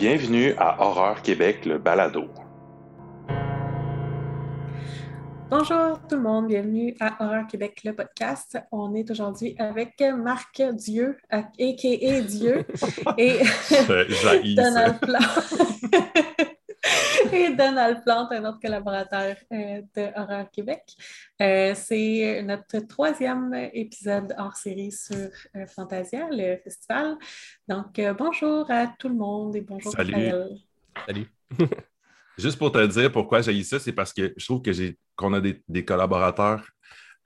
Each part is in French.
Bienvenue à Horreur Québec, le balado. Bonjour tout le monde, bienvenue à Horreur Québec, le podcast. On est aujourd'hui avec Marc Dieu, a.k.a. Dieu, et Donald Plante. et Donald Plante, un autre collaborateur euh, de Horreur Québec. Euh, c'est notre troisième épisode hors série sur euh, Fantasia, le festival. Donc, bonjour à tout le monde et bonjour Salut. Salut. Juste pour te dire pourquoi j'ai ça, c'est parce que je trouve que j'ai qu'on a des, collaborateurs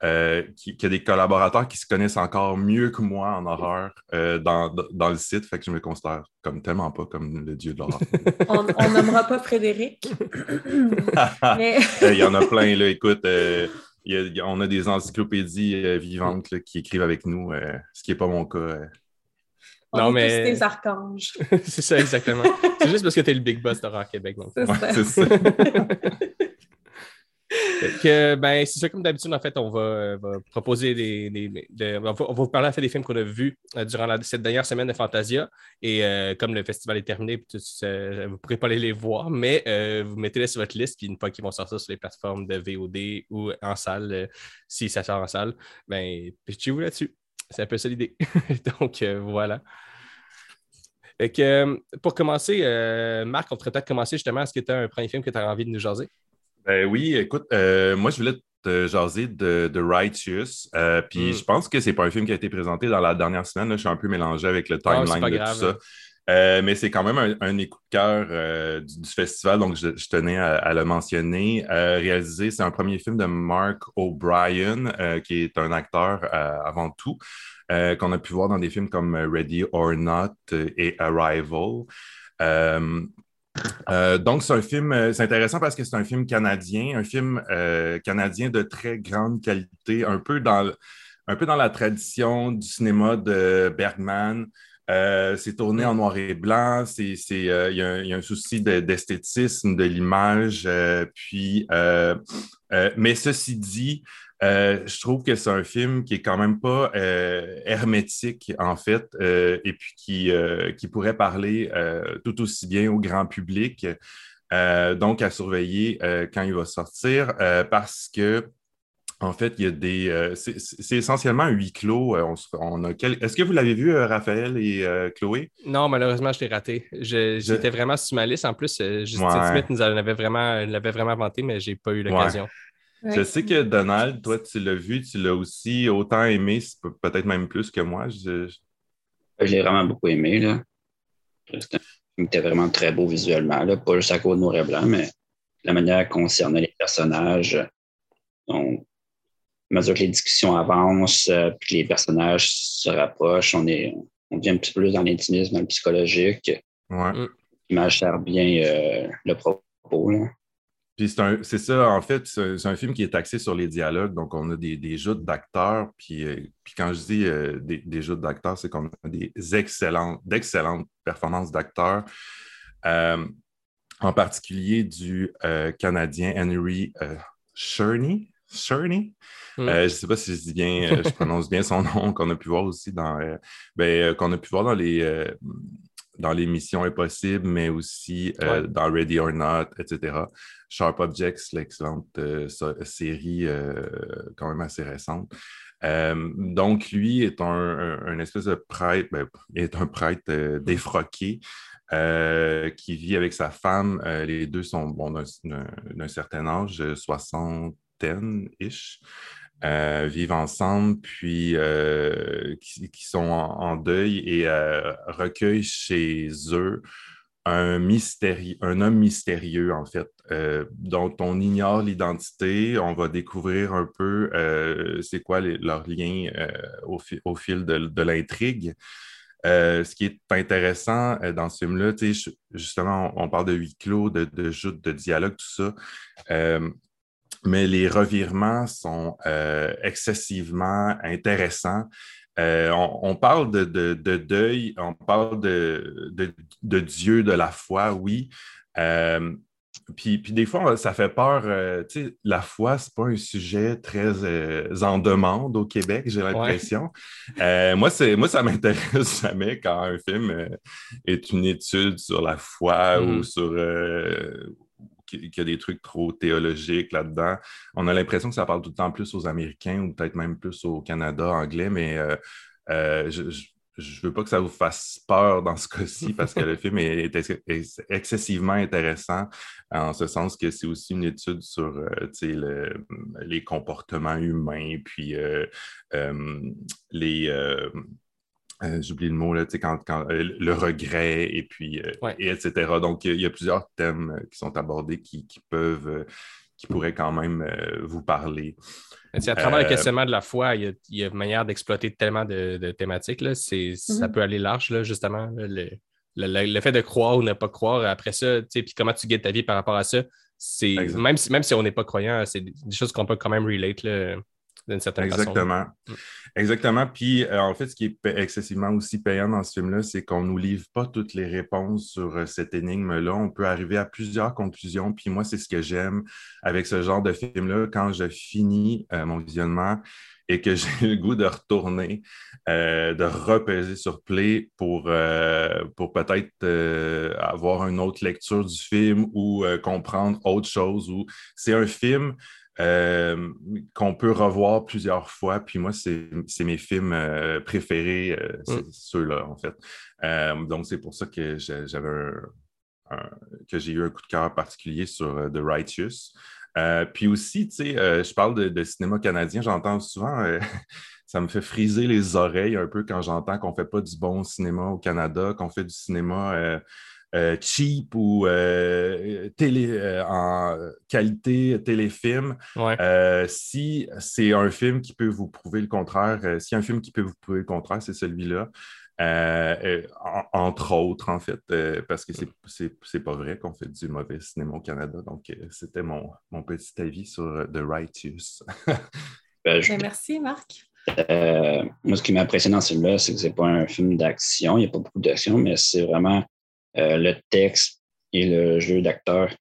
euh, qui, a des collaborateurs qui se connaissent encore mieux que moi en horreur euh, dans, le site, fait que je me considère comme tellement pas comme le dieu de l'horreur. on n'aimera pas Frédéric. Il y en a plein, là, écoute. Euh, on a des encyclopédies vivantes qui écrivent avec nous, ce qui n'est pas mon cas. On non, mais... tous des archanges. c'est ça, exactement. c'est juste parce que tu es le big boss d'Horreur Québec. C'est ça. Que, ben, c'est ça, comme d'habitude, en fait, on va, euh, proposer des. on, va, vous parler fait, des films qu'on a vus euh, durant cette dernière semaine de Fantasia. Et euh, comme le festival est terminé, vous ne pourrez pas aller les voir, mais vous mettez-les sur votre liste. Puis une fois qu'ils vont sortir sur les plateformes de VOD ou en salle, si ça sort en salle, ben, pitchez-vous là-dessus. C'est un peu ça l'idée. Donc, voilà. que, pour commencer, Marc, on pourrait peut-être commencer justement. Est-ce que tu as un premier film que tu as envie de nous jaser? Ben oui, écoute, euh, moi, je voulais te jaser de, de Righteous. Euh, puis mm. je pense que c'est pas un film qui a été présenté dans la dernière semaine. je suis un peu mélangé avec le ah, timeline de tout ça. Euh, mais c'est quand même un, un de cœur du, festival, donc je, tenais à, le mentionner. réalisé, c'est un premier film de Mark O'Brien, qui est un acteur avant tout, qu'on a pu voir dans des films comme Ready or Not et Arrival. Euh, donc, c'est un film, euh, c'est intéressant parce que c'est un film canadien, un film euh, canadien de très grande qualité, un peu dans, un peu dans la tradition du cinéma de Bergman. c'est tourné en noir et blanc, il y, a un souci d'esthétisme de, l'image, puis, mais ceci dit, euh, je trouve que c'est un film qui est quand même pas euh, hermétique, en fait, euh, et puis qui, qui pourrait parler tout aussi bien au grand public. donc, à surveiller quand il va sortir, parce que en fait, il y a des. c'est essentiellement un huis clos. On, a Est-ce que vous l'avez vu, Raphaël et Chloé? Non, malheureusement, je l'ai raté. J'étais vraiment sur ma liste. En plus, Justin Smith nous l'avait vraiment, vraiment vanté, mais je n'ai pas eu l'occasion. Je sais que Donald, toi, tu l'as vu, tu l'as aussi autant aimé, peut-être même plus que moi. Je, l'ai vraiment beaucoup aimé. Là. C'était vraiment très beau visuellement, là. pas juste à cause de noir et blanc, mais la manière concernant les personnages. Donc, à mesure que les discussions avancent, euh, puis que les personnages se rapprochent, on, est, on devient un petit peu plus dans l'intimisme, dans le psychologique. Ouais. L'image sert bien euh, le propos. Là. Puis c'est ça, en fait, c'est un film qui est axé sur les dialogues. Donc, on a des, des joutes d'acteurs. Puis, euh, puis, quand je dis euh, des, des joutes d'acteurs, c'est qu'on a des excellentes, d'excellentes performances d'acteurs. Euh, en particulier du Canadien Henry Sherney. Sherney? Hmm. je ne sais pas si je dis bien, je prononce bien son nom, qu'on a pu voir aussi dans, ben, qu'on a pu voir dans les dans l'émission Impossible, mais aussi dans Ready or Not, etc. Sharp Objects, l'excellente euh, série euh, quand même assez récente. Euh, donc, lui est un, espèce de prêtre, ben, est un prêtre défroqué qui vit avec sa femme. les deux sont bon, d'un certain âge, soixantaine-ish. Vivent ensemble, puis qui, sont en, deuil et recueillent chez eux un, un homme mystérieux, en fait, euh, dont on ignore l'identité. On va découvrir un peu euh, c'est quoi leurs liens euh, au, au, fil de, l'intrigue. ce qui est intéressant dans ce film-là, justement, on, parle de huis clos, de, de joute, de dialogue, tout ça. Mais les revirements sont excessivement intéressants. Euh, on, parle de, deuil, on parle de, Dieu, de la foi, oui. Euh, puis, puis, des fois, ça fait peur. Euh, tu sais, la foi, c'est pas un sujet très euh, en demande au Québec, j'ai l'impression. Euh, moi, moi, ça m'intéresse jamais quand un film est une étude sur la foi ou mm. sur qu'il y a des trucs trop théologiques là-dedans. On a l'impression que ça parle tout le temps plus aux Américains ou peut-être même plus au Canada anglais, mais je je veux pas que ça vous fasse peur dans ce cas-ci parce que le film est, excessivement intéressant en ce sens que c'est aussi une étude sur euh, les comportements humains, puis euh, euh, les. J'oublie le mot, là, quand, quand le regret, et puis, etc. Donc, il y, a plusieurs thèmes qui sont abordés qui, qui peuvent, qui pourraient quand même vous parler à travers le euh, questionnement de la foi, il y a, une manière d'exploiter tellement de, thématiques. Là. Ça mhm. peut aller large, là, justement. le, fait de croire ou ne pas croire, après ça, puis comment tu guides ta vie par rapport à ça, c'est même si, même si on n'est pas croyant, c'est des choses qu'on peut quand même relate. Là d'une certaine Exactement. Mm. Exactement. Puis, euh, en fait, ce qui est excessivement aussi payant dans ce film-là, c'est qu'on ne nous livre pas toutes les réponses sur euh, cette énigme-là. On peut arriver à plusieurs conclusions. Puis moi, c'est ce que j'aime avec ce genre de film-là. Quand je finis euh, mon visionnement et que j'ai le goût de retourner, de repaiser sur Play pour, pour peut-être avoir une autre lecture du film ou comprendre autre chose. Ou c'est un film euh, qu'on peut revoir plusieurs fois. Puis moi, c'est mes films euh, préférés, euh, mm. ceux-là, en fait. donc, c'est pour ça que j'avais que j'ai eu un coup de cœur particulier sur The Righteous. puis aussi, tu sais, je parle de, de, cinéma canadien, j'entends souvent, ça me fait friser les oreilles un peu quand j'entends qu'on ne fait pas du bon cinéma au Canada, qu'on fait du cinéma euh, cheap ou euh, télé, euh, en qualité téléfilm. si c'est un film qui peut vous prouver le contraire, si un film qui peut vous prouver le contraire, c'est celui-là. entre autres, en fait, parce que c'est pas vrai qu'on fait du mauvais cinéma au Canada. Donc, c'était mon, mon, petit avis sur The Righteous. Ben, ben, merci, Marc. moi, ce qui m'a impressionné dans ce film-là, c'est que c'est pas un film d'action. Il n'y a pas beaucoup d'action, mais c'est vraiment euh, le texte et le jeu d'acteur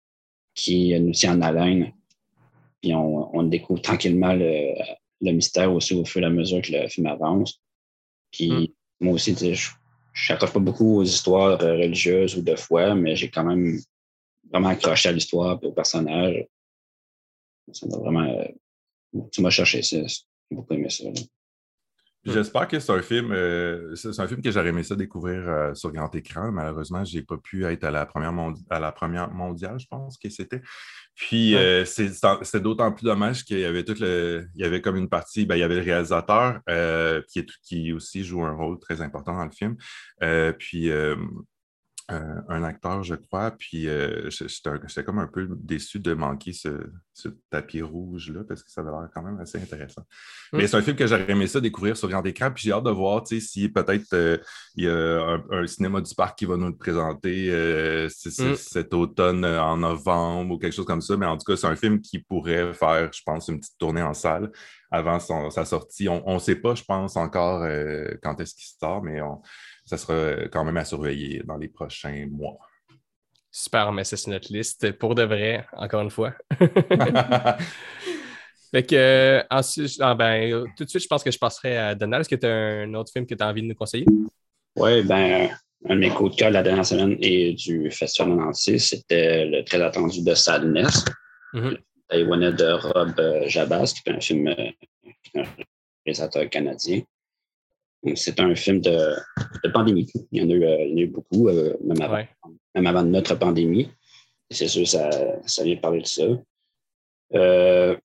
qui nous tient en haleine. Puis on, découvre tranquillement le, mystère aussi au fur et à mesure que le film avance. Puis hmm. moi aussi, je n'accroche pas beaucoup aux histoires religieuses ou de foi, mais j'ai quand même vraiment accroché à l'histoire et au personnage. Ça m'a vraiment. Euh, tu m'as cherché ça. J'ai beaucoup aimé ça. J'espère que c'est un film, euh, c'est un film que j'aurais aimé ça découvrir euh, sur grand écran. Malheureusement, je n'ai pas pu être à la première, à la première mondiale, je pense que c'était. Puis euh, c'est d'autant plus dommage qu'il y avait tout le. Il y avait comme une partie, ben, il y avait le réalisateur qui, qui aussi joue un rôle très important dans le film. puis un acteur, je crois, puis euh, j'étais comme un peu déçu de manquer ce, tapis rouge-là parce que ça avait l'air quand même assez intéressant. Mm. Mais c'est un film que j'aurais aimé ça découvrir sur grand écran, puis j'ai hâte de voir si peut-être euh, il y a un, cinéma du parc qui va nous le présenter euh, mm. cet automne en novembre ou quelque chose comme ça. Mais en tout cas, c'est un film qui pourrait faire, je pense, une petite tournée en salle avant sa sortie. On ne sait pas, je pense, encore quand est-ce qu'il sort, mais on ça sera quand même à surveiller dans les prochains mois. Super, mais c'est sur notre liste pour de vrai, encore une fois. fait que, ensuite, ah, ben, tout de suite, je pense que je passerai à Donald. Est-ce que tu as un autre film que tu as envie de nous conseiller? Oui, ben, un de mes coups de cœur la dernière semaine et du Festival en entier, c'était le très attendu de Sadness, mm -hmm. de Rob Jabas, qui est un film euh, un réalisateur canadien. C'est un film de, pandémie. Il y en a eu, euh, beaucoup, euh, même, avant, notre pandémie. C'est sûr, ça, ça vient parler de ça. Euh,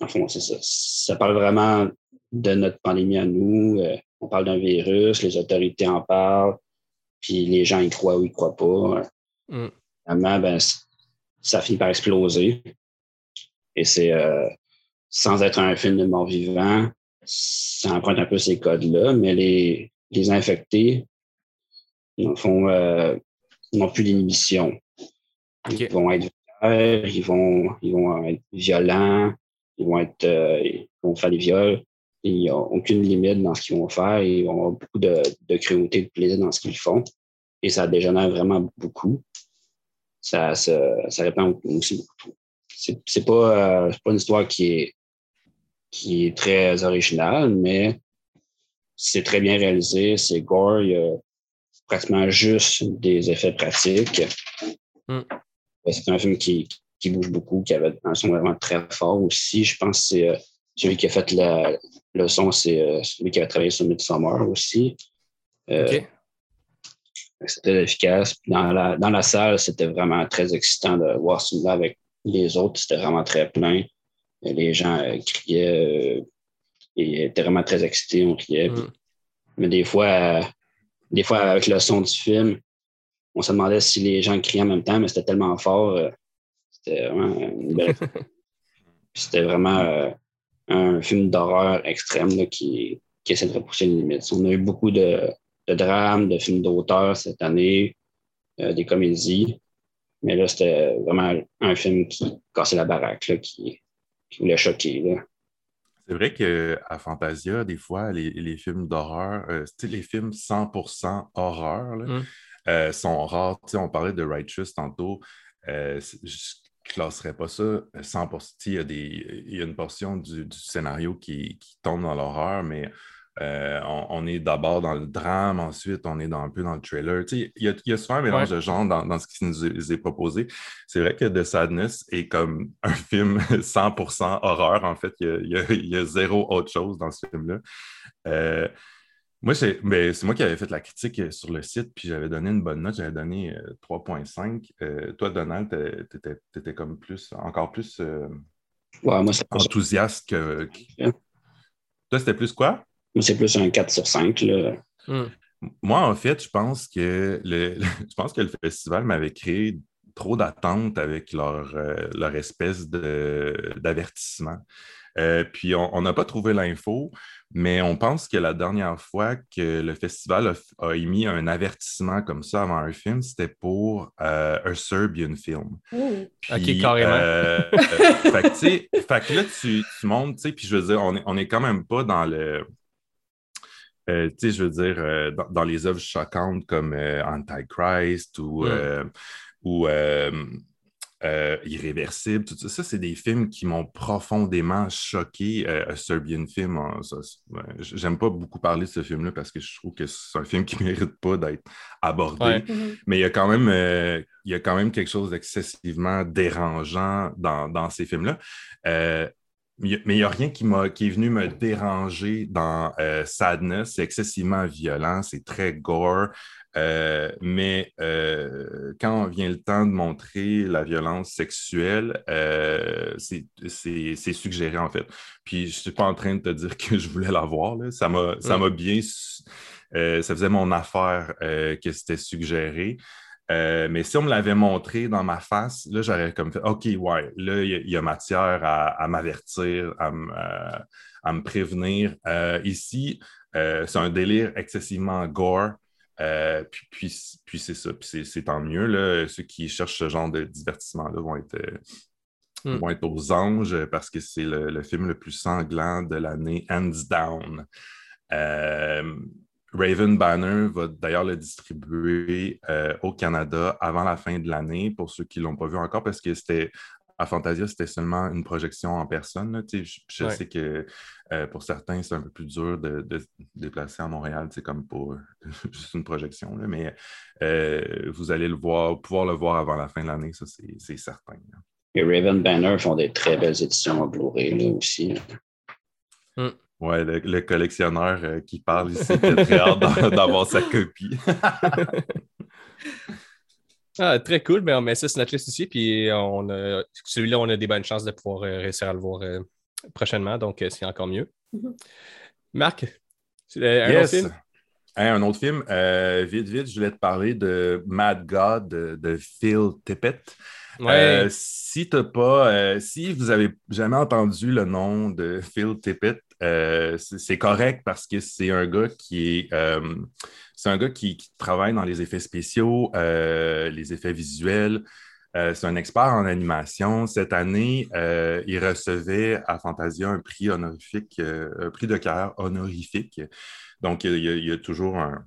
enfin, c'est ça. Ça parle vraiment de notre pandémie à nous. on parle d'un virus, les autorités en parlent, puis les gens y croient ou ils croient pas. Mm. Finalement, ben, ça finit par exploser. Et c'est sans être un film de mort vivant, ça emprunte un peu ces codes-là, mais les, les infectés, font, euh, n'ont plus d'inhibition. Ils vont être ils vont, ils vont être violents, ils vont être, euh, ils vont faire des viols. Ils n'ont aucune limite dans ce qu'ils vont faire. Ils vont avoir beaucoup de, de cruauté, de plaisir dans ce qu'ils font. Et ça dégénère vraiment beaucoup. ça, ça, ça répand aussi beaucoup. C'est pas, pas une histoire qui est, qui est très originale, mais c'est très bien réalisé, c'est gore, il y a pratiquement juste des effets pratiques. Mm. C'est un film qui, qui, bouge beaucoup, qui avait un son vraiment très fort aussi. Je pense que c'est euh, celui qui a fait la, le son, c'est euh, celui qui a travaillé sur Midsommar aussi. Euh, c'était efficace. Dans la, dans la salle, c'était vraiment très excitant de voir celui-là avec les autres. C'était vraiment très plein. Les gens criaient et étaient vraiment très excités, on criait. Mm. Mais des fois, des fois, avec le son du film, on se demandait si les gens criaient en même temps, mais c'était tellement fort. Euh, c'était vraiment une belle. c'était vraiment euh, un film d'horreur extrême qui, qui, essaie de repousser les limites. On a eu beaucoup de, de drames, de films d'auteur cette année, euh, des comédies. Mais là, c'était vraiment un film qui cassait la baraque, qui, qui voulait choquer. C'est vrai qu'à Fantasia, des fois, les, films d'horreur, euh, les films 100% horreur mmh. euh, sont rares. on parlait de Righteous tantôt. Euh, je ne classerais pas ça 100%. Il y a, des, il y a une portion du, scénario qui, qui tombe dans l'horreur, mais euh, on, est d'abord dans le drame, ensuite on est dans, un peu dans le trailer. Il y, y, a souvent un mélange de genre dans, ce qui nous est, proposé. C'est vrai que The Sadness est comme un film 100% horreur. En fait, il y, a, zéro autre chose dans ce film-là. Euh, moi, ben, c'est moi qui avais fait la critique sur le site, puis j'avais donné une bonne note, j'avais donné 3.5. Euh, toi, Donald, tu étais, comme plus, encore plus enthousiaste que. Toi, c'était plus quoi? C'est plus un 4 sur 5. Hmm. Moi, en fait, je pense que le, je pense que le festival m'avait créé trop d'attentes avec leur, euh, leur espèce d'avertissement. Euh, puis on n'a pas trouvé l'info, mais on pense que la dernière fois que le festival a, émis un avertissement comme ça avant un film, c'était pour euh, un Serbian film. ok, carrément. fait, que, là, tu, tu montes, puis je veux dire, on n'est on est quand même pas dans le euh, tu sais, je veux dire, euh, dans, les œuvres choquantes comme euh, Antichrist ou, mm. ou Irréversible, tout ça, ça c'est des films qui m'ont profondément choqué. un Serbian film, j'aime pas beaucoup parler de ce film-là parce que je trouve que c'est un film qui mérite pas d'être abordé. Mm-hmm. Mais il y a quand même, il y a quand même quelque chose d'excessivement dérangeant dans, dans ces films-là mais il n'y a rien qui, qui est venu me déranger dans euh, Sadness. C'est excessivement violent, c'est très gore. Euh, mais euh, quand vient le temps de montrer la violence sexuelle, c'est suggéré en fait. Puis je ne suis pas en train de te dire que je voulais la voir. Ça m'a mm. bien. ça faisait mon affaire que c'était suggéré. Euh, mais si on me l'avait montré dans ma face, là, j'aurais comme fait OK, ouais, là, il y, a matière à, m'avertir, à, me prévenir. Euh, ici, euh, c'est un délire excessivement gore. puis, puis, c'est ça, puis c'est tant mieux. Là. Ceux qui cherchent ce genre de divertissement-là vont être, hmm. vont être aux anges parce que c'est le, le, film le plus sanglant de l'année, hands down. Raven Banner va d'ailleurs le distribuer euh, au Canada avant la fin de l'année, pour ceux qui ne l'ont pas vu encore, parce que c'était à Fantasia, c'était seulement une projection en personne. Je, sais que euh, pour certains, c'est un peu plus dur de, se déplacer à Montréal, c'est comme pour juste une projection, mais euh, vous allez le voir, pouvoir le voir avant la fin de l'année, ça c'est certain. Et Raven Banner font des très belles éditions en Blu-ray aussi. Mm. Oui, le, collectionneur euh, qui parle ici, a très hâte d'avoir sa copie. ah, très cool, mais on met ça sur notre liste ici. Puis on celui-là, on a des bonnes chances de pouvoir euh, réussir à le voir euh, prochainement, donc c'est encore mieux. Mm-hmm. Marc, un autre film? un autre film. vite, vite, je voulais te parler de Mad God de Phil Tippett. Euh, si pas, euh, si vous avez jamais entendu le nom de Phil Tippett, euh, c'est correct parce que c'est un gars qui est, c'est un gars qui, travaille dans les effets spéciaux, les effets visuels. c'est un expert en animation. Cette année, il recevait à Fantasia un prix honorifique, un prix de carrière honorifique. Donc, il y a, toujours un,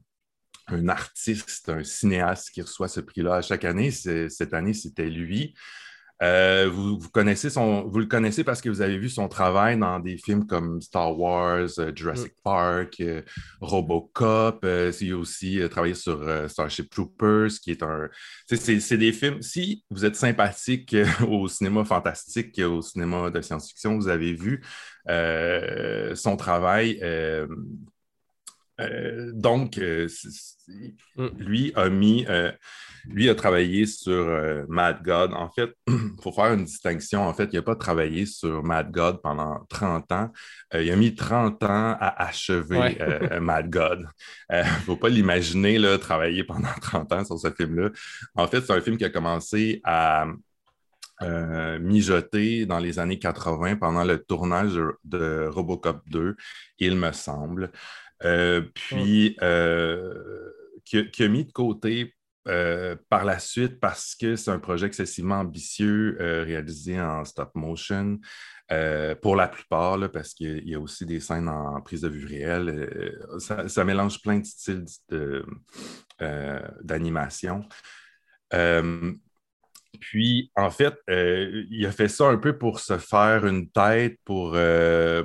un artiste, un cinéaste qui reçoit ce prix-là à chaque année. Cette année, c'était lui. Euh, vous, connaissez son, vous le connaissez parce que vous avez vu son travail dans des films comme Star Wars, euh, Jurassic mm. Park, euh, Robocop. il a aussi travaillé sur Starship Troopers, qui est un. C'est des films. Si vous êtes sympathique au cinéma fantastique, au cinéma de science-fiction, vous avez vu son travail. Donc, mm. lui a mis lui a travaillé sur euh, Mad God. En fait, il faut faire une distinction. En fait, il n'a pas travaillé sur Mad God pendant 30 ans. Euh, il a mis 30 ans à achever euh, Mad God. Il ne faut pas l'imaginer travailler pendant 30 ans sur ce film-là. En fait, c'est un film qui a commencé à mijoter dans les années 80 pendant le tournage de Robocop 2, il me semble. Puis, qui, a mis de côté euh, par la suite, parce que c'est un projet excessivement ambitieux euh, réalisé en stop motion, euh, pour la plupart, parce qu'il y a aussi des scènes en prise de vue réelle. Ça, mélange plein de styles d'animation. Puis, en fait, il a fait ça un peu pour se faire une tête, pour,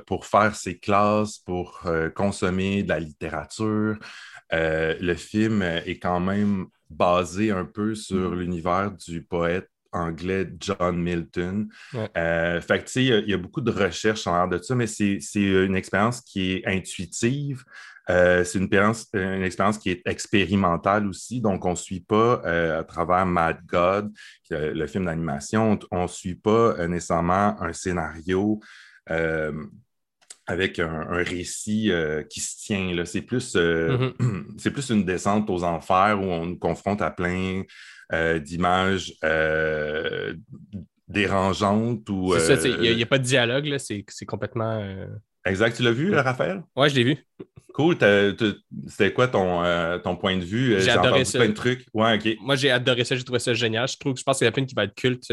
pour faire ses classes, pour consommer de la littérature. le film est quand même basé un peu sur mm. l'univers du poète anglais John Milton. Euh, fait que, tu sais, il y, a beaucoup de recherches en l'air de ça, mais c'est une expérience qui est intuitive. Euh, c'est une, une, expérience qui est expérimentale aussi, donc on ne suit pas euh, à travers Mad God, le film d'animation, on ne suit pas nécessairement un scénario avec un, récit euh, qui se tient. C'est plus, euh, mm-hmm. plus une descente aux enfers où on nous confronte à plein euh, d'images dérangeantes. Il n'y a, pas de dialogue, c'est complètement. Exact. Tu l'as vu, Raphaël? Oui, je l'ai vu. Cool. C'était quoi ton, ton, point de vue? J'ai adoré ça. plein de trucs. Ouais. Moi, j'ai adoré ça. J'ai trouvé ça génial. Je trouve je pense que c'est la film qui va être culte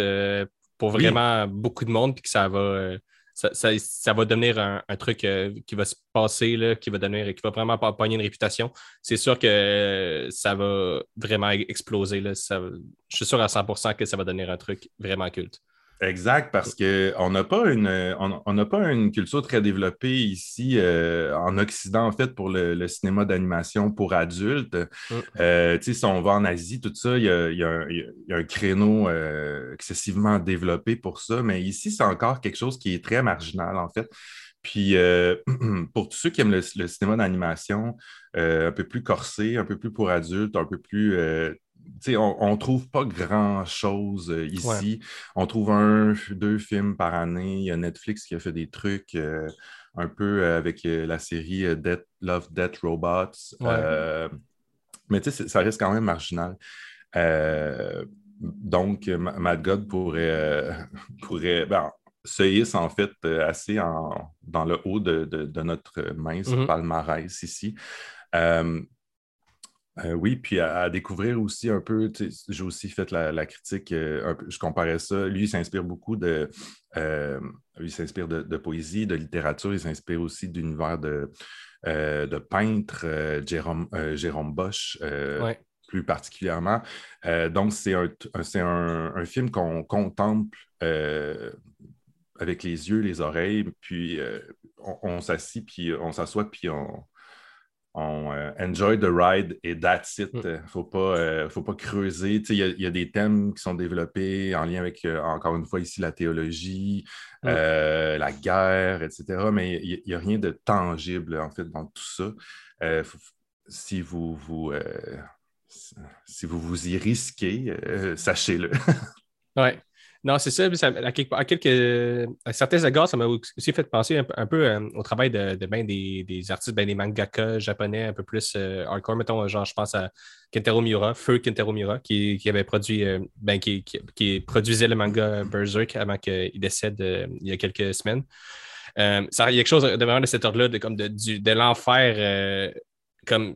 pour vraiment beaucoup de monde puis que ça va ça, va devenir un, truc euh, qui va se passer, là, qui va devenir, qui va vraiment pogner une réputation. C'est sûr que ça va vraiment exploser. Là. je suis sûr à 100% que ça va devenir un truc vraiment culte. Exact, parce qu'on n'a pas une on, n'a pas une culture très développée ici euh, en Occident, en fait, pour le, cinéma d'animation pour adultes. Mm. Euh, si on va en Asie, tout ça, il y a, un, créneau euh, excessivement développé pour ça, mais ici, c'est encore quelque chose qui est très marginal, en fait. Puis pour tous ceux qui aiment le, le cinéma d'animation, un peu plus corsé, un peu plus pour adultes, un peu plus on ne trouve pas grand-chose euh, ici. On trouve un, deux films par année. Il y a Netflix qui a fait des trucs euh, un peu euh, avec la série Love, Death, Robots. mais ça reste quand même marginal. donc, Mad God pourrait, pourrait ben, se hisse en fait assez dans le haut de, notre mince mm-hmm. palmarès ici. Euh, oui, puis à, découvrir aussi un peu, j'ai aussi fait la, critique, euh, je comparais ça. Lui, il s'inspire beaucoup de, euh, il s'inspire de, poésie, de littérature, il s'inspire aussi d'univers de, de peintres, Jérôme, Jérôme Bosch, plus particulièrement. donc, c'est un, un, film qu'on contemple avec les yeux, les oreilles, puis on, on s'assit, puis on s'assoit, puis on on euh, enjoy the ride et that's it. Il mm. ne faut, pas, euh, faut pas creuser. Il y, a des thèmes qui sont développés en lien avec, euh, encore une fois, ici, la théologie, mm. la guerre, etc. Mais il n'y a, rien de tangible, en fait, dans tout ça. si vous vous, si vous vous y risquez, sachez-le. oui. Non, c'est ça. à, quelques, certains égards, ça m'a aussi fait penser un, peu euh, au travail de, des, artistes, ben, des mangaka japonais un peu plus euh, hardcore. Mettons, genre, je pense à Kentaro Miura, Feu Kentaro Miura, qui, avait produit, euh, ben, qui, produisait le manga Berserk avant qu'il décède il y a quelques semaines. ça, il y a quelque chose de vraiment de cet ordre-là, de, de, l'enfer comme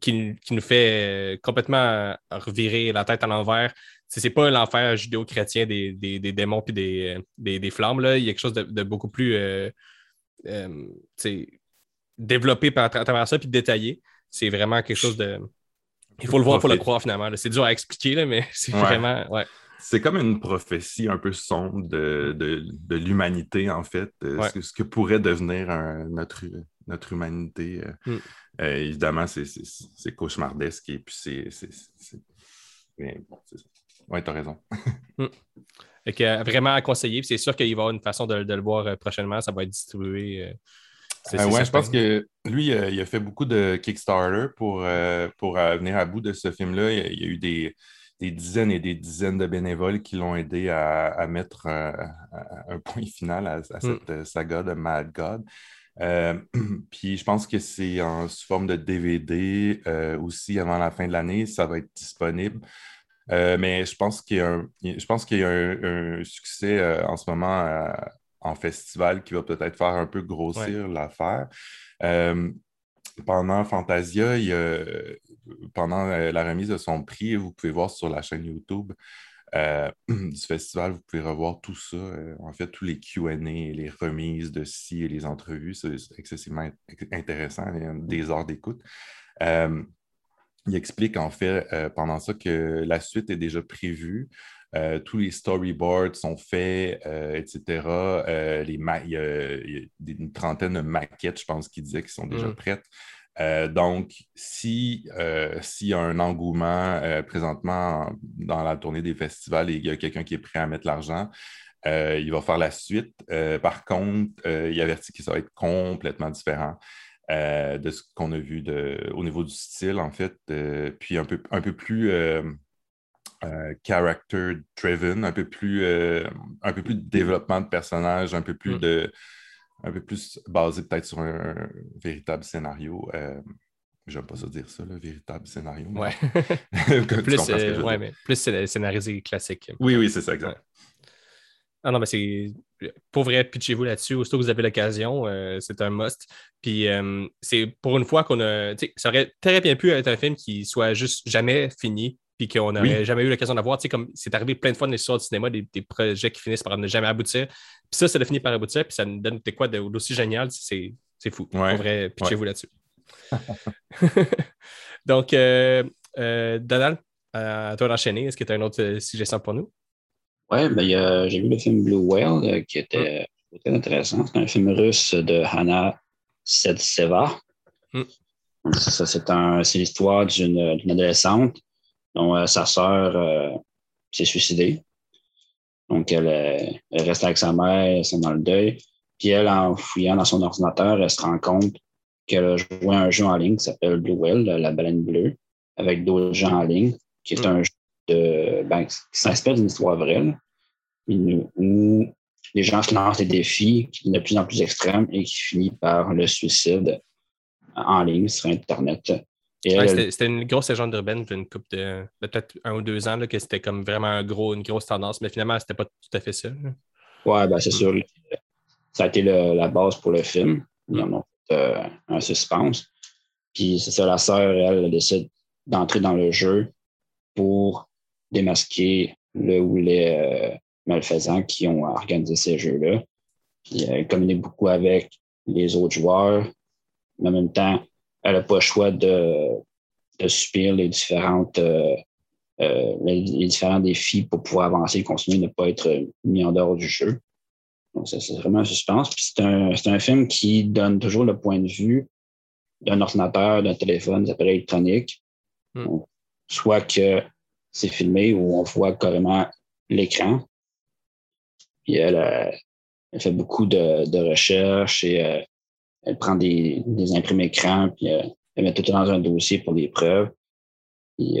qui, nous fait complètement revirer la tête à l'envers c'est pas l'enfer judéo-chrétien des, démons et des, flammes. Là. Il y a quelque chose de, beaucoup plus euh, euh, développé par, à travers ça puis détaillé. C'est vraiment quelque chose de. Il faut le voir pour le croire finalement. C'est dur à expliquer, mais c'est vraiment. Ouais. C'est comme une prophétie un peu sombre de, de, l'humanité, en fait, ce, que pourrait devenir notre, notre humanité. Mm. évidemment, c'est cauchemardesque et puis c'est. Mais bon, c'est ça. Oui, tu as raison. Mm. Euh, vraiment à conseiller. C'est sûr qu'il va y avoir une façon de, le voir euh, prochainement. Ça va être distribué. Euh, oui, je pense que lui, il a fait beaucoup de Kickstarter pour, pour venir à bout de ce film-là. Il, y a eu des, dizaines et des dizaines de bénévoles qui l'ont aidé à, mettre un point final à, cette saga de Mad God. puis je pense que c'est en sous forme de DVD aussi avant la fin de l'année. Ça va être disponible. Euh, mais je pense qu'il y a un, je pense qu'il y a un, succès euh, en ce moment euh, en festival qui va peut-être faire un peu grossir l'affaire. pendant Fantasia, pendant la remise de son prix, vous pouvez voir sur la chaîne YouTube du festival, vous pouvez revoir tout ça. en fait, tous les QA, les remises de ci et les entrevues, c'est excessivement intéressant. Il y a des heures d'écoute il explique en fait euh, pendant ça que la suite est déjà prévue. Euh, tous les storyboards sont faits, euh, etc. les il, y a, une trentaine de maquettes, je pense, qu'il disait, qui sont déjà mm. prêtes. donc, s'il y a un engouement présentement dans la tournée des festivals et il y a quelqu'un qui est prêt à mettre l'argent, il va faire la suite. par contre, il avertit que ça va être complètement différent. Euh, de ce qu'on a vu au niveau du style, en fait, euh, puis un peu, un peu plus euh, character-driven, un peu plus un peu plus de développement de personnage, un peu plus mm. de un peu plus basé peut-être sur un, véritable scénario. J'aime pas ça dire ça, le véritable scénario. Ouais. plus, ouais, mais plus scénarisé classique. Oui, oui, c'est ça, exact. Ah non, mais c'est. Pour vrai, pitchez-vous là-dessus. Aussitôt que vous avez l'occasion, euh, c'est un must. Puis euh, c'est pour une fois qu'on a. Ça aurait très bien pu être un film qui soit juste jamais fini, puis qu'on n'aurait jamais eu l'occasion d'avoir. Comme c'est arrivé plein de fois dans l'histoire du cinéma, des, projets qui finissent par ne jamais aboutir. Puis ça, ça a fini par aboutir, puis ça nous donne quoi d'aussi génial. C'est fou. Pour vrai, pitchez-vous là-dessus. Donc, euh, Donald, à toi d'enchaîner. Est-ce que tu as une autre suggestion pour nous? Oui, ben, j'ai vu le film Blue Whale euh, qui était très intéressant. C'est un film russe de Hanna Sedseva. Mm. Ça, c'est l'histoire d'une adolescente dont euh, sa sœur euh, s'est suicidée. Donc, elle, reste avec sa mère, elle est dans le deuil. Puis elle, en fouillant dans son ordinateur, elle se rend compte qu'elle a joué un jeu en ligne qui s'appelle Blue Whale, la baleine bleue, avec d'autres gens en ligne, qui est mm. un jeu ben, qui s'inspire d'une histoire vraie, où les gens se lancent des défis de plus en plus extrêmes et qui finissent par le suicide en ligne sur Internet. c'était une grosse légende urbaine une couple de, peut-être un ou deux ans que c'était comme vraiment un gros, une grosse tendance, mais finalement, c'était pas tout à fait ça. Oui, ben, c'est sûr. Ça a été la base pour le film. Ils en ont fait un suspense. Puis c'est ça, la sœur, elle, décide d'entrer dans le jeu pour démasquer le ou les euh, malfaisants qui ont organisé ces jeux-là. elle communique beaucoup avec les autres joueurs, mais en même temps, elle n'a pas le choix de, de subir les différentes euh, euh, les, différents défis pour pouvoir avancer et continuer, ne pas être mis en dehors du jeu. Donc, c'est vraiment un suspense. c'est un, un, film qui donne toujours le point de vue d'un ordinateur, d'un téléphone, d'un appareil électronique. Hmm. soit que c'est filmé où on voit carrément l'écran. Puis elle, euh, elle, fait beaucoup de, recherches et euh, elle prend des, des imprimés écrans, puis euh, elle met tout dans un dossier pour des preuves. Puis,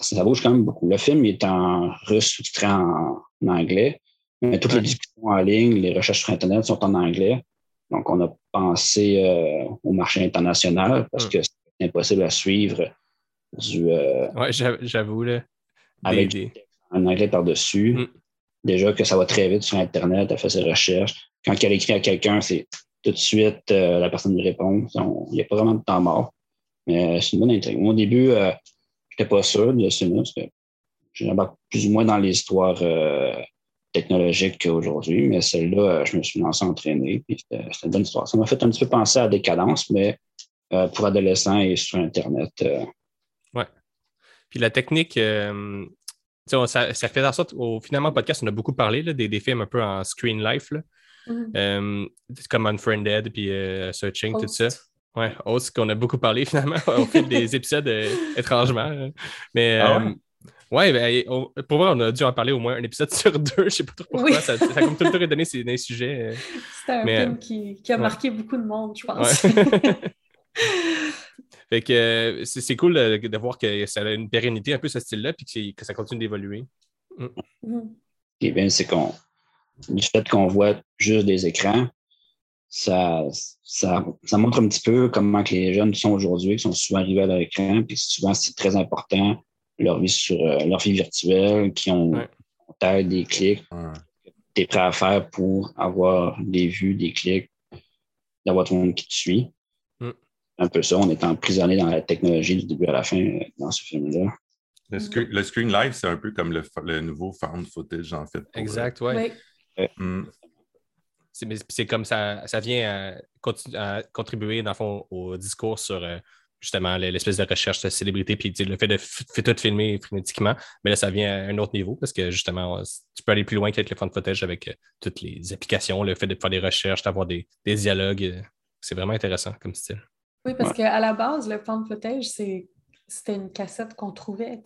ça, bouge quand même beaucoup. Le film est en russe sous-titré en, anglais, mais toutes les discussions en ligne, les recherches sur Internet sont en anglais. Donc, on a pensé au marché international parce hmm. que c'est impossible à suivre du. Euh, oui, j'avoue, là. Avec un anglais par-dessus. Mm. Déjà que ça va très vite sur Internet, elle fait ses recherches. Quand elle écrit à quelqu'un, c'est tout de suite euh, la personne lui répond. Il n'y a pas vraiment de temps mort. Mais c'est une bonne intrigue. Moi, au début, euh, je n'étais pas sûr de ce parce que j'embarque plus ou moins dans les histoires technologiques qu'aujourd'hui, mais celle-là, je me suis lancé à entraîner, c'était une bonne histoire. Ça m'a fait un petit peu penser à Décadence, mais pour adolescents et sur Internet. Ouais. Puis la technique, ça, ça, fait en sorte, au, finalement, le podcast, on a beaucoup parlé des, des, films un peu en screen life, là. Mm-hmm. comme Unfriended, puis Searching, tout ça. Ouais, Host, qu'on a beaucoup parlé finalement au fil des épisodes étrangement. Mais ah Ouais, ben, pour moi, on a dû en parler au moins un épisode sur deux. Je sais pas trop pourquoi. Ça, ça, a comme tout le temps redonné ces, des sujets. Euh. C'était un film euh, qui, qui, a marqué beaucoup de monde, je pense. fait que euh, c'est cool de, voir que ça a une pérennité un peu ce style-là, puis que, ça continue d'évoluer. Mm. Mm. Ce bien, c'est qu'on. Du fait qu'on voit juste des écrans, ça, ça, ça, montre un petit peu comment que les jeunes sont aujourd'hui, qui sont souvent arrivés à l'écran, puis souvent c'est très important leur vie sur euh, leur vie virtuelle, qui ont ouais. des clics. Tu es prêt à faire pour avoir des vues, des clics, d'avoir tout le monde qui te suit. Un peu ça, on est emprisonné dans la technologie du début à la fin euh, dans ce film-là. Le, screen, live, c'est un peu comme le, nouveau found footage, en fait. Euh, exact, oui. Mm. C'est comme ça, ça vient à, contribuer, dans le fond, au discours sur justement l'espèce de recherche de célébrité, puis le fait de tout filmer frénétiquement, mais là, ça vient à un autre niveau parce que justement, tu peux aller plus loin qu'avec le fond de footage avec euh, toutes les applications, le fait de faire des recherches, d'avoir des, dialogues. Euh, c'est vraiment intéressant comme style. Oui, parce qu'à la base, le fond de footage, c'était une cassette qu'on trouvait.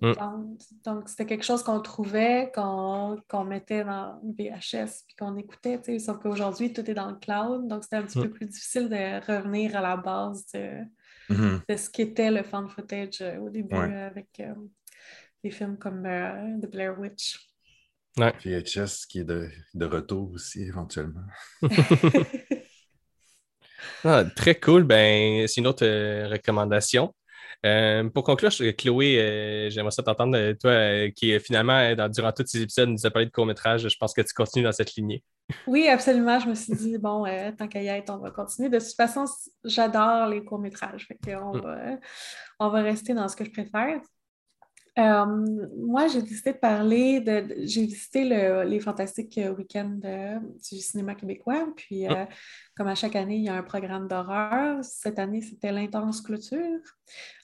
Mm. Donc, c'était quelque chose qu'on trouvait, qu'on mettait dans VHS, puis qu'on écoutait. Sauf qu'aujourd'hui, tout est dans le cloud. Donc, c'était un petit mm. peu plus difficile de revenir à la base de, Mm-hmm. Ce qu'était le fan footage euh, au début euh, avec euh, des films comme The Blair Witch. Ouais. VHS qui est de, de retour aussi éventuellement. ah, très cool. Ben, c'est une autre recommandation. Euh, pour conclure, Chloé, euh, j'aimerais ça t'entendre, euh, toi, qui finalement, durant tous ces épisodes, nous a parlé de court-métrage. Je pense que tu continues dans cette lignée. Oui, absolument. Je me suis dit, bon, tant qu'à y être, on va continuer. De toute façon, j'adore les courts-métrages. On, mm. on, va rester dans ce que je préfère. Moi, j'ai décidé de parler de. j'ai visité les fantastiques week-ends du cinéma québécois. Puis, mm. comme à chaque année, il y a un programme d'horreur. Cette année, c'était l'intense clôture.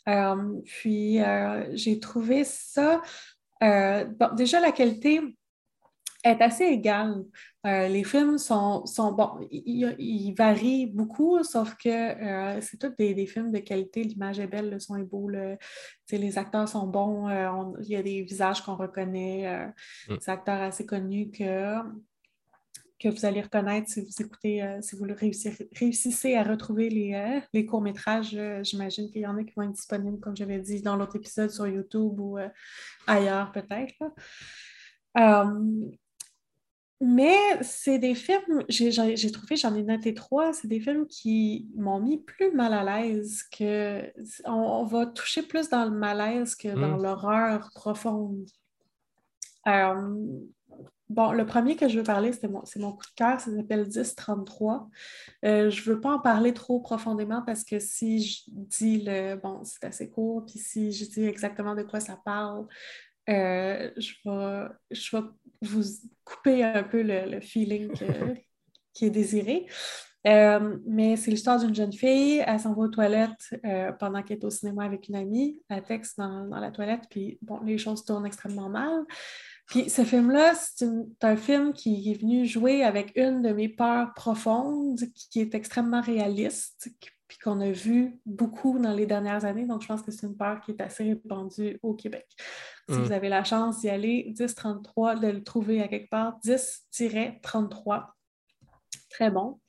Euh, puis euh, j'ai trouvé ça. Euh, déjà, la qualité est assez égale. Les films sont, sont bon, ils, varient beaucoup, sauf que c'est tous des, films de qualité. L'image est belle, le son est beau, les acteurs sont bons, il y a des visages qu'on reconnaît, mm. des acteurs assez connus que que vous allez reconnaître si vous écoutez, euh, si vous réussissez, à retrouver les, euh, les courts-métrages. Euh, j'imagine qu'il y en a qui vont être disponibles, comme j'avais dit dans l'autre épisode sur YouTube ou ailleurs peut-être. Mais c'est des films, j'ai trouvé, j'en ai noté trois, c'est des films qui m'ont mis plus mal à l'aise, que on, va toucher plus dans le malaise que dans mmh. l'horreur profonde. Bon, le premier que je veux parler, c'est mon, mon, coup de cœur, ça s'appelle 1033. Euh, je ne veux pas en parler trop profondément parce que si je dis le. Bon, c'est assez court, puis si je dis exactement de quoi ça parle, euh, je, vais, je vais vous couper un peu le, feeling qui est désiré. Euh, mais c'est l'histoire d'une jeune fille, elle s'en va aux toilettes pendant qu'elle est au cinéma avec une amie, elle texte dans, dans, la toilette, puis bon, les choses tournent extrêmement mal. Puis ce film-là, c'est un film qui est venu jouer avec une de mes peurs profondes, qui est extrêmement réaliste, puis qu'on a vu beaucoup dans les dernières années. Donc, je pense que c'est une peur qui est assez répandue au Québec. Si mm. vous avez la chance d'y aller, 10-33, de le trouver à quelque part, 10-33. Très bon.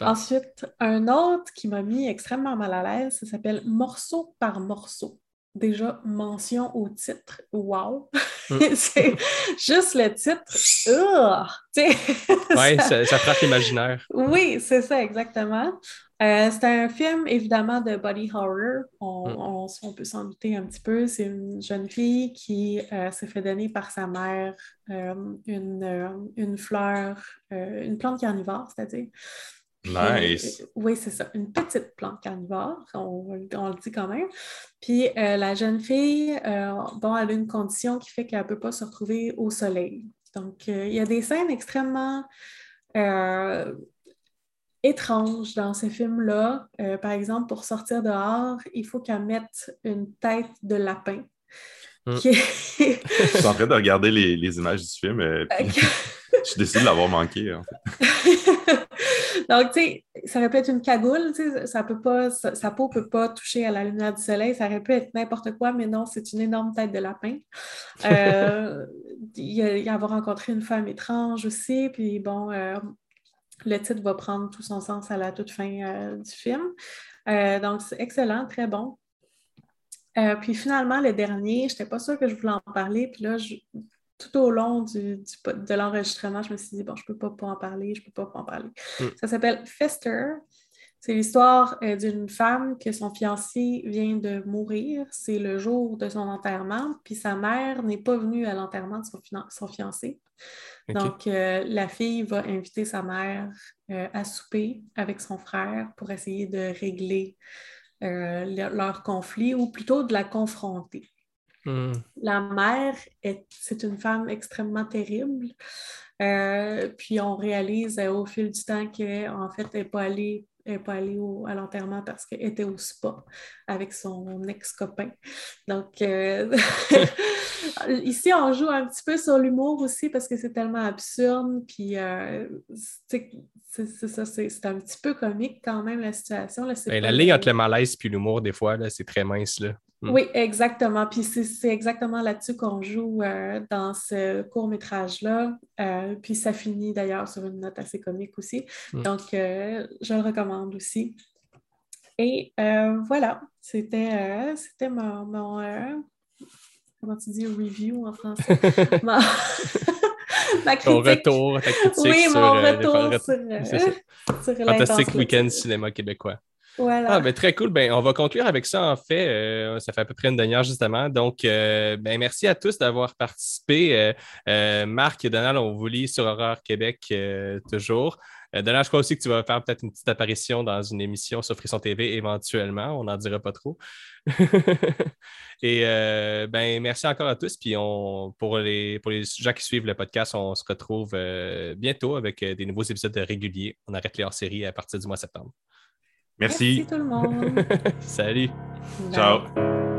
Ensuite, un autre qui m'a mis extrêmement mal à l'aise, ça s'appelle Morceau par morceau déjà mention au titre. Wow! Mm. c'est juste le titre. oui, ça, ça, frappe l'imaginaire. Oui, c'est ça, exactement. Euh, c'est un film, évidemment, de body horror. On, mm. peut s'en douter un petit peu. C'est une jeune fille qui euh, s'est fait donner par sa mère euh, une, une, fleur, une plante carnivore, c'est-à-dire Nice. oui, c'est ça. Une petite plante carnivore, on, le dit quand même. Puis euh, la jeune fille, euh, bon, elle a une condition qui fait qu'elle ne peut pas se retrouver au soleil. Donc, euh, il y a des scènes extrêmement étranges dans ces films-là. par exemple, pour sortir dehors, il faut qu'elle mette une tête de lapin Mm. Je suis en train de regarder les, images du film. et je suis décidé de l'avoir manqué, en fait. Donc, tu sais, ça aurait pu être une cagoule, tu sais, ça peut pas, sa, peau ne peut pas toucher à la lumière du soleil, ça aurait pu être n'importe quoi, mais non, c'est une énorme tête de lapin. Euh, il, y a, rencontré une femme étrange aussi, puis bon, euh, le titre va prendre tout son sens à la toute fin euh, du film. donc, c'est excellent, très bon. puis finalement, le dernier, je n'étais pas sûre que je voulais en parler, puis là, je, tout au long du, de l'enregistrement, je me suis dit, bon, je ne peux pas, pas en parler, je ne peux pas, pas en parler. Mm. Ça s'appelle Fester. C'est l'histoire euh, d'une femme que son fiancé vient de mourir. C'est le jour de son enterrement, puis sa mère n'est pas venue à l'enterrement de son, fiancé. Donc, euh, la fille va inviter sa mère euh, à souper avec son frère pour essayer de régler leur conflit ou plutôt de la confronter. Hmm. La mère, c'est une femme extrêmement terrible. Euh, puis on réalise euh, au fil du temps qu'en fait, elle n'est pas allée, pas allée à l'enterrement parce qu'elle était au spa avec son ex-copain. Donc, euh, ici, on joue un petit peu sur l'humour aussi parce que c'est tellement absurde. Puis, c'est ça, c'est un petit peu comique quand même la situation. Là, ben, la ligne entre le malaise et l'humour, des fois, c'est très mince. Là. Mm. Oui, exactement. Puis c'est exactement là-dessus qu'on joue euh, dans ce court-métrage-là. Euh, puis ça finit d'ailleurs sur une note assez comique aussi. Mm. Donc, euh, je le recommande aussi. Et voilà, c'était c'était mon, comment tu dis, review en français? ma... ma critique. Ton retour, ta critique oui, sur, mon retour sur, sur Fantastique Week-end cinéma québécois. Ah, ben, très cool. Ben, on va conclure avec ça, en fait. Euh, ça fait à peu près une demi-heure, justement. Donc, euh, ben, merci à tous d'avoir participé. Euh, Marc et Donald, on vous lit sur Horreur Québec toujours. Donald, je crois aussi que tu vas faire peut-être une petite apparition dans une émission sur Frisson TV éventuellement. On n'en dira pas trop. et ben, merci encore à tous. Puis on, pour, les, pour gens qui suivent le podcast, on se retrouve bientôt avec des nouveaux épisodes réguliers. On arrête les hors-série à partir du mois de septembre. Merci. Merci tout le monde. Salut. Ciao.